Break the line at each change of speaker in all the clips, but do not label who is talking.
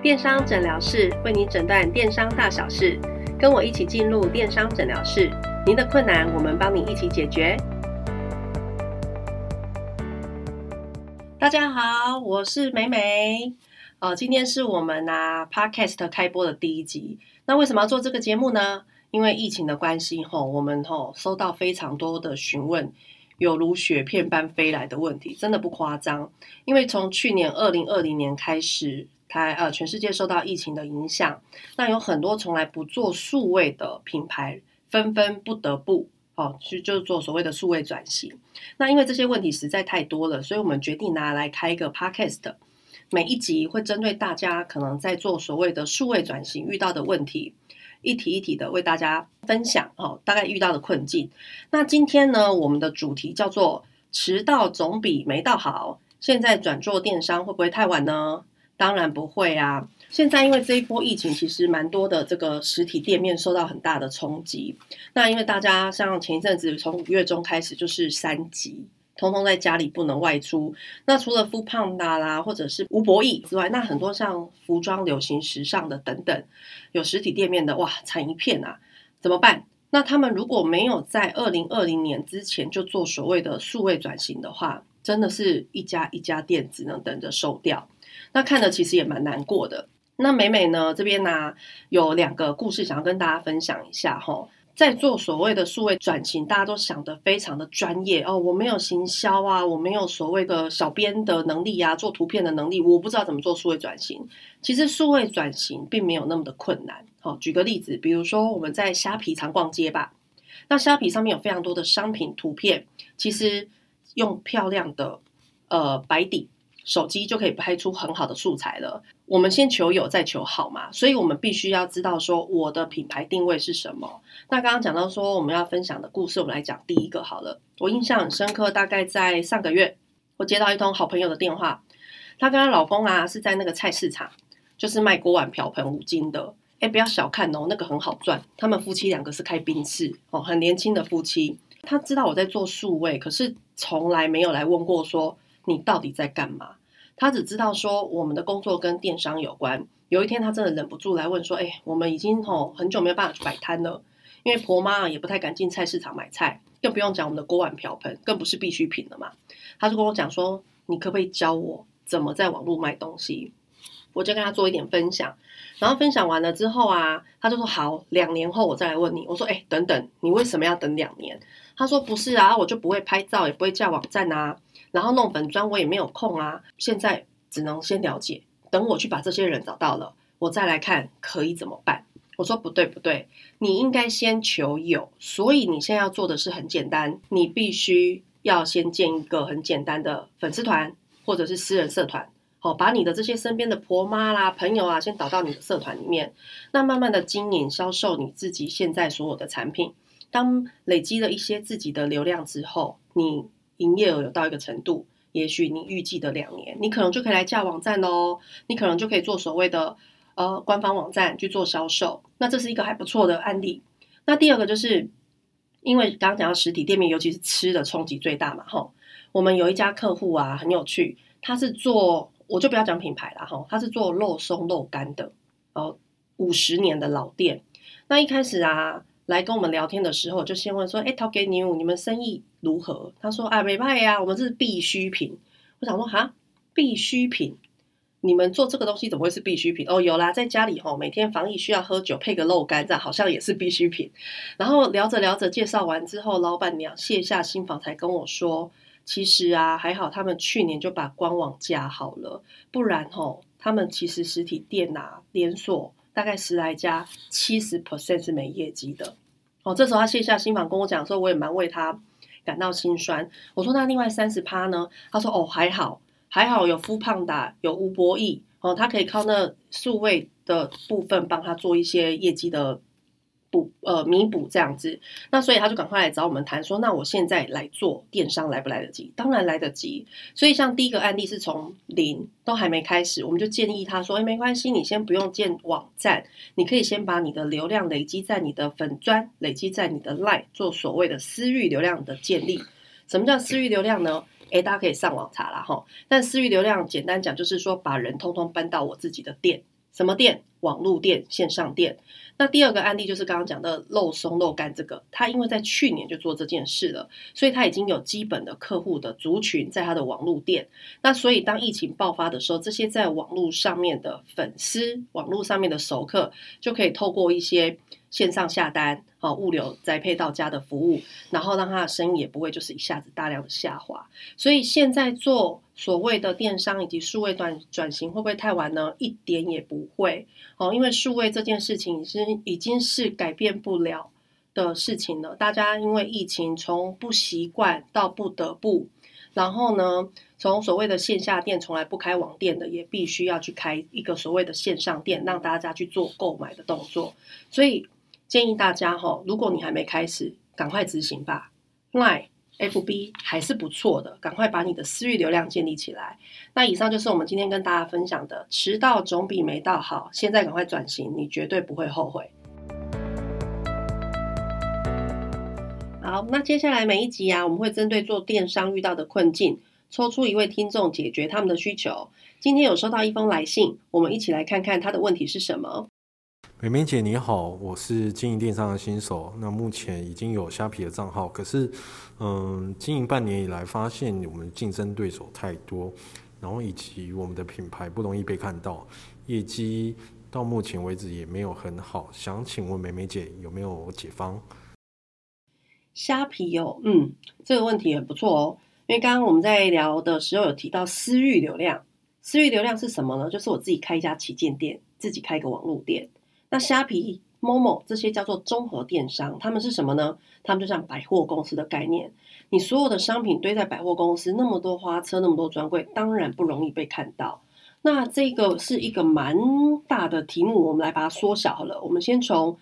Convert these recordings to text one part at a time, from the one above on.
电商诊疗室为你诊断电商大小事，跟我一起进入电商诊疗室，您的困难我们帮你一起解决。大家好，我是美美。呃，今天是我们啊 Podcast 开播的第一集。那为什么要做这个节目呢？因为疫情的关系，吼，我们吼收到非常多的询问，有如雪片般飞来的问题，真的不夸张。因为从去年二零二零年开始。台呃，全世界受到疫情的影响，那有很多从来不做数位的品牌，纷纷不得不哦去就是做所谓的数位转型。那因为这些问题实在太多了，所以我们决定拿来开一个 podcast，每一集会针对大家可能在做所谓的数位转型遇到的问题，一题一题的为大家分享哦，大概遇到的困境。那今天呢，我们的主题叫做迟到总比没到好。现在转做电商会不会太晚呢？当然不会啊！现在因为这一波疫情，其实蛮多的这个实体店面受到很大的冲击。那因为大家像前一阵子从五月中开始就是三级，通通在家里不能外出。那除了富胖达啦，或者是吴博义之外，那很多像服装、流行、时尚的等等，有实体店面的哇，惨一片啊！怎么办？那他们如果没有在二零二零年之前就做所谓的数位转型的话，真的是一家一家店只能等着收掉。那看的其实也蛮难过的。那美美呢这边呢有两个故事想要跟大家分享一下哈。在做所谓的数位转型，大家都想得非常的专业哦。我没有行销啊，我没有所谓的小编的能力啊，做图片的能力，我不知道怎么做数位转型。其实数位转型并没有那么的困难。好，举个例子，比如说我们在虾皮常逛街吧，那虾皮上面有非常多的商品图片，其实用漂亮的呃白底。手机就可以拍出很好的素材了。我们先求有，再求好嘛，所以我们必须要知道说我的品牌定位是什么。那刚刚讲到说我们要分享的故事，我们来讲第一个好了。我印象很深刻，大概在上个月，我接到一通好朋友的电话，她跟她老公啊是在那个菜市场，就是卖锅碗瓢盆五金的。哎，不要小看哦，那个很好赚。他们夫妻两个是开宾士哦，很年轻的夫妻。他知道我在做数位，可是从来没有来问过说你到底在干嘛。他只知道说我们的工作跟电商有关。有一天，他真的忍不住来问说：“哎，我们已经吼很久没有办法去摆摊了，因为婆妈也不太敢进菜市场买菜，更不用讲我们的锅碗瓢盆，更不是必需品了嘛。”他就跟我讲说：“你可不可以教我怎么在网络卖东西？”我就跟他做一点分享，然后分享完了之后啊，他就说：“好，两年后我再来问你。”我说：“哎，等等，你为什么要等两年？”他说：“不是啊，我就不会拍照，也不会架网站啊。”然后弄粉砖我也没有空啊，现在只能先了解，等我去把这些人找到了，我再来看可以怎么办。我说不对不对，你应该先求有，所以你现在要做的是很简单，你必须要先建一个很简单的粉丝团或者是私人社团，好，把你的这些身边的婆妈啦、朋友啊，先导到你的社团里面，那慢慢的经营销售你自己现在所有的产品，当累积了一些自己的流量之后，你。营业额有到一个程度，也许你预计的两年，你可能就可以来架网站喽。你可能就可以做所谓的呃官方网站去做销售。那这是一个还不错的案例。那第二个就是，因为刚刚讲到实体店面，尤其是吃的冲击最大嘛，吼。我们有一家客户啊，很有趣，他是做我就不要讲品牌了，哈，他是做肉松肉干的，哦，五十年的老店。那一开始啊。来跟我们聊天的时候，就先问说：“哎，Talk New，你们生意如何？”他说：“啊，没卖呀，我们是必需品。”我想说：“哈，必需品？你们做这个东西怎么会是必需品？”哦，有啦，在家里吼，每天防疫需要喝酒，配个肉干，这好像也是必需品。然后聊着聊着，介绍完之后，老板娘卸下心防，才跟我说：“其实啊，还好他们去年就把官网架好了，不然吼，他们其实实体店呐，连锁。”大概十来家，七十 percent 是没业绩的。哦，这时候他卸下心防跟我讲说，我也蛮为他感到心酸。我说那另外三十趴呢？他说哦还好，还好有富胖达，有吴博义哦，他可以靠那数位的部分帮他做一些业绩的。补呃弥补这样子，那所以他就赶快来找我们谈说，那我现在来做电商来不来得及？当然来得及。所以像第一个案例是从零都还没开始，我们就建议他说，哎，没关系，你先不用建网站，你可以先把你的流量累积在你的粉砖，累积在你的 line，做所谓的私域流量的建立。什么叫私域流量呢？哎，大家可以上网查啦哈。但私域流量简单讲就是说，把人通通搬到我自己的店。什么店？网络店、线上店。那第二个案例就是刚刚讲的漏松漏干这个，他因为在去年就做这件事了，所以他已经有基本的客户的族群在他的网络店。那所以当疫情爆发的时候，这些在网络上面的粉丝、网络上面的熟客，就可以透过一些线上下单、啊物流宅配到家的服务，然后让他的生意也不会就是一下子大量的下滑。所以现在做所谓的电商以及数位转转型，会不会太晚呢？一点也不会哦，因为数位这件事情是。已经是改变不了的事情了。大家因为疫情，从不习惯到不得不，然后呢，从所谓的线下店从来不开网店的，也必须要去开一个所谓的线上店，让大家去做购买的动作。所以建议大家哈，如果你还没开始，赶快执行吧。Line、FB 还是不错的，赶快把你的私域流量建立起来。那以上就是我们今天跟大家分享的，迟到总比没到好。现在赶快转型，你绝对不会后悔。好，那接下来每一集啊，我们会针对做电商遇到的困境，抽出一位听众解决他们的需求。今天有收到一封来信，我们一起来看看他的问题是什么。
美美姐你好，我是经营电商的新手，那目前已经有虾皮的账号，可是嗯，经营半年以来，发现我们竞争对手太多，然后以及我们的品牌不容易被看到，业绩到目前为止也没有很好，想请问美美姐有没有解方？
虾皮哦，嗯，这个问题很不错哦。因为刚刚我们在聊的时候有提到私域流量，私域流量是什么呢？就是我自己开一家旗舰店，自己开一个网络店。那虾皮、某某这些叫做综合电商，他们是什么呢？他们就像百货公司的概念，你所有的商品堆在百货公司，那么多花车，那么多专柜，当然不容易被看到。那这个是一个蛮大的题目，我们来把它缩小好了。我们先从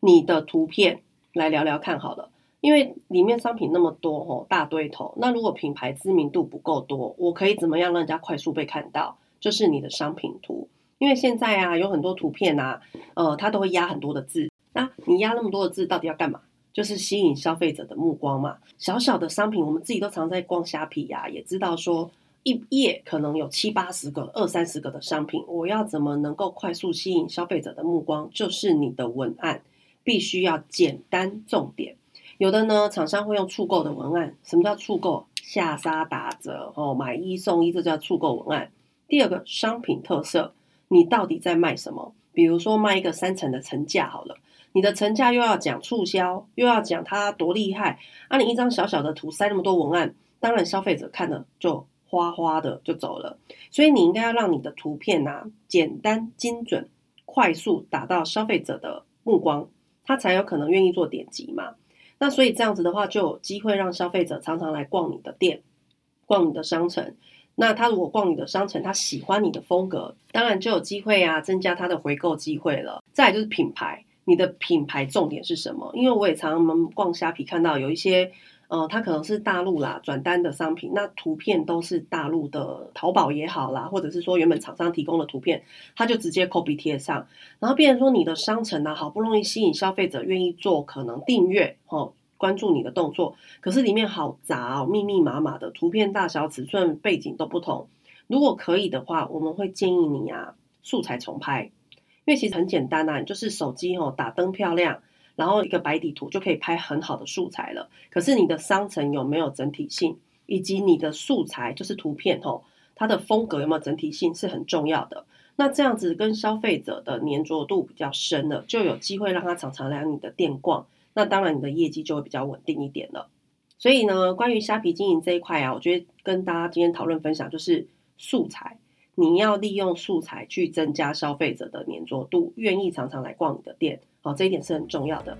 你的图片来聊聊看好了。因为里面商品那么多哦，大堆头。那如果品牌知名度不够多，我可以怎么样让人家快速被看到？就是你的商品图。因为现在啊，有很多图片啊，呃，它都会压很多的字。那你压那么多的字，到底要干嘛？就是吸引消费者的目光嘛。小小的商品，我们自己都常在逛虾皮呀，也知道说一页可能有七八十个、二三十个的商品，我要怎么能够快速吸引消费者的目光？就是你的文案必须要简单重点。有的呢，厂商会用促购的文案。什么叫促购？下杀打折哦，买一送一，这叫促购文案。第二个，商品特色，你到底在卖什么？比如说卖一个三层的层架好了，你的层架又要讲促销，又要讲它多厉害，啊，你一张小小的图塞那么多文案，当然消费者看了就哗哗的就走了。所以你应该要让你的图片啊简单精准、快速打到消费者的目光，他才有可能愿意做点击嘛。那所以这样子的话，就有机会让消费者常常来逛你的店，逛你的商城。那他如果逛你的商城，他喜欢你的风格，当然就有机会啊，增加他的回购机会了。再就是品牌，你的品牌重点是什么？因为我也常常逛虾皮看到有一些。呃，它可能是大陆啦转单的商品，那图片都是大陆的淘宝也好啦，或者是说原本厂商提供的图片，它就直接 copy 贴上，然后变成说你的商城呢，好不容易吸引消费者愿意做可能订阅哦，关注你的动作，可是里面好杂哦，密密麻麻的图片大小、尺寸、背景都不同。如果可以的话，我们会建议你啊，素材重拍，因为其实很简单呐，就是手机哦打灯漂亮。然后一个白底图就可以拍很好的素材了。可是你的商城有没有整体性，以及你的素材就是图片哦，它的风格有没有整体性是很重要的。那这样子跟消费者的粘着度比较深了，就有机会让他常常来你的店逛。那当然你的业绩就会比较稳定一点了。所以呢，关于虾皮经营这一块啊，我觉得跟大家今天讨论分享就是素材，你要利用素材去增加消费者的粘着度，愿意常常来逛你的店。好，这一点是很重要的。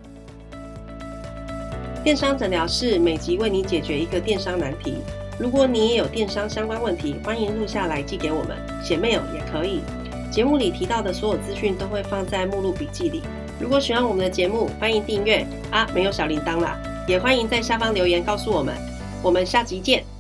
电商诊疗室每集为你解决一个电商难题。如果你也有电商相关问题，欢迎录下来寄给我们，写 mail 也可以。节目里提到的所有资讯都会放在目录笔记里。如果喜欢我们的节目，欢迎订阅啊，没有小铃铛啦，也欢迎在下方留言告诉我们。我们下集见。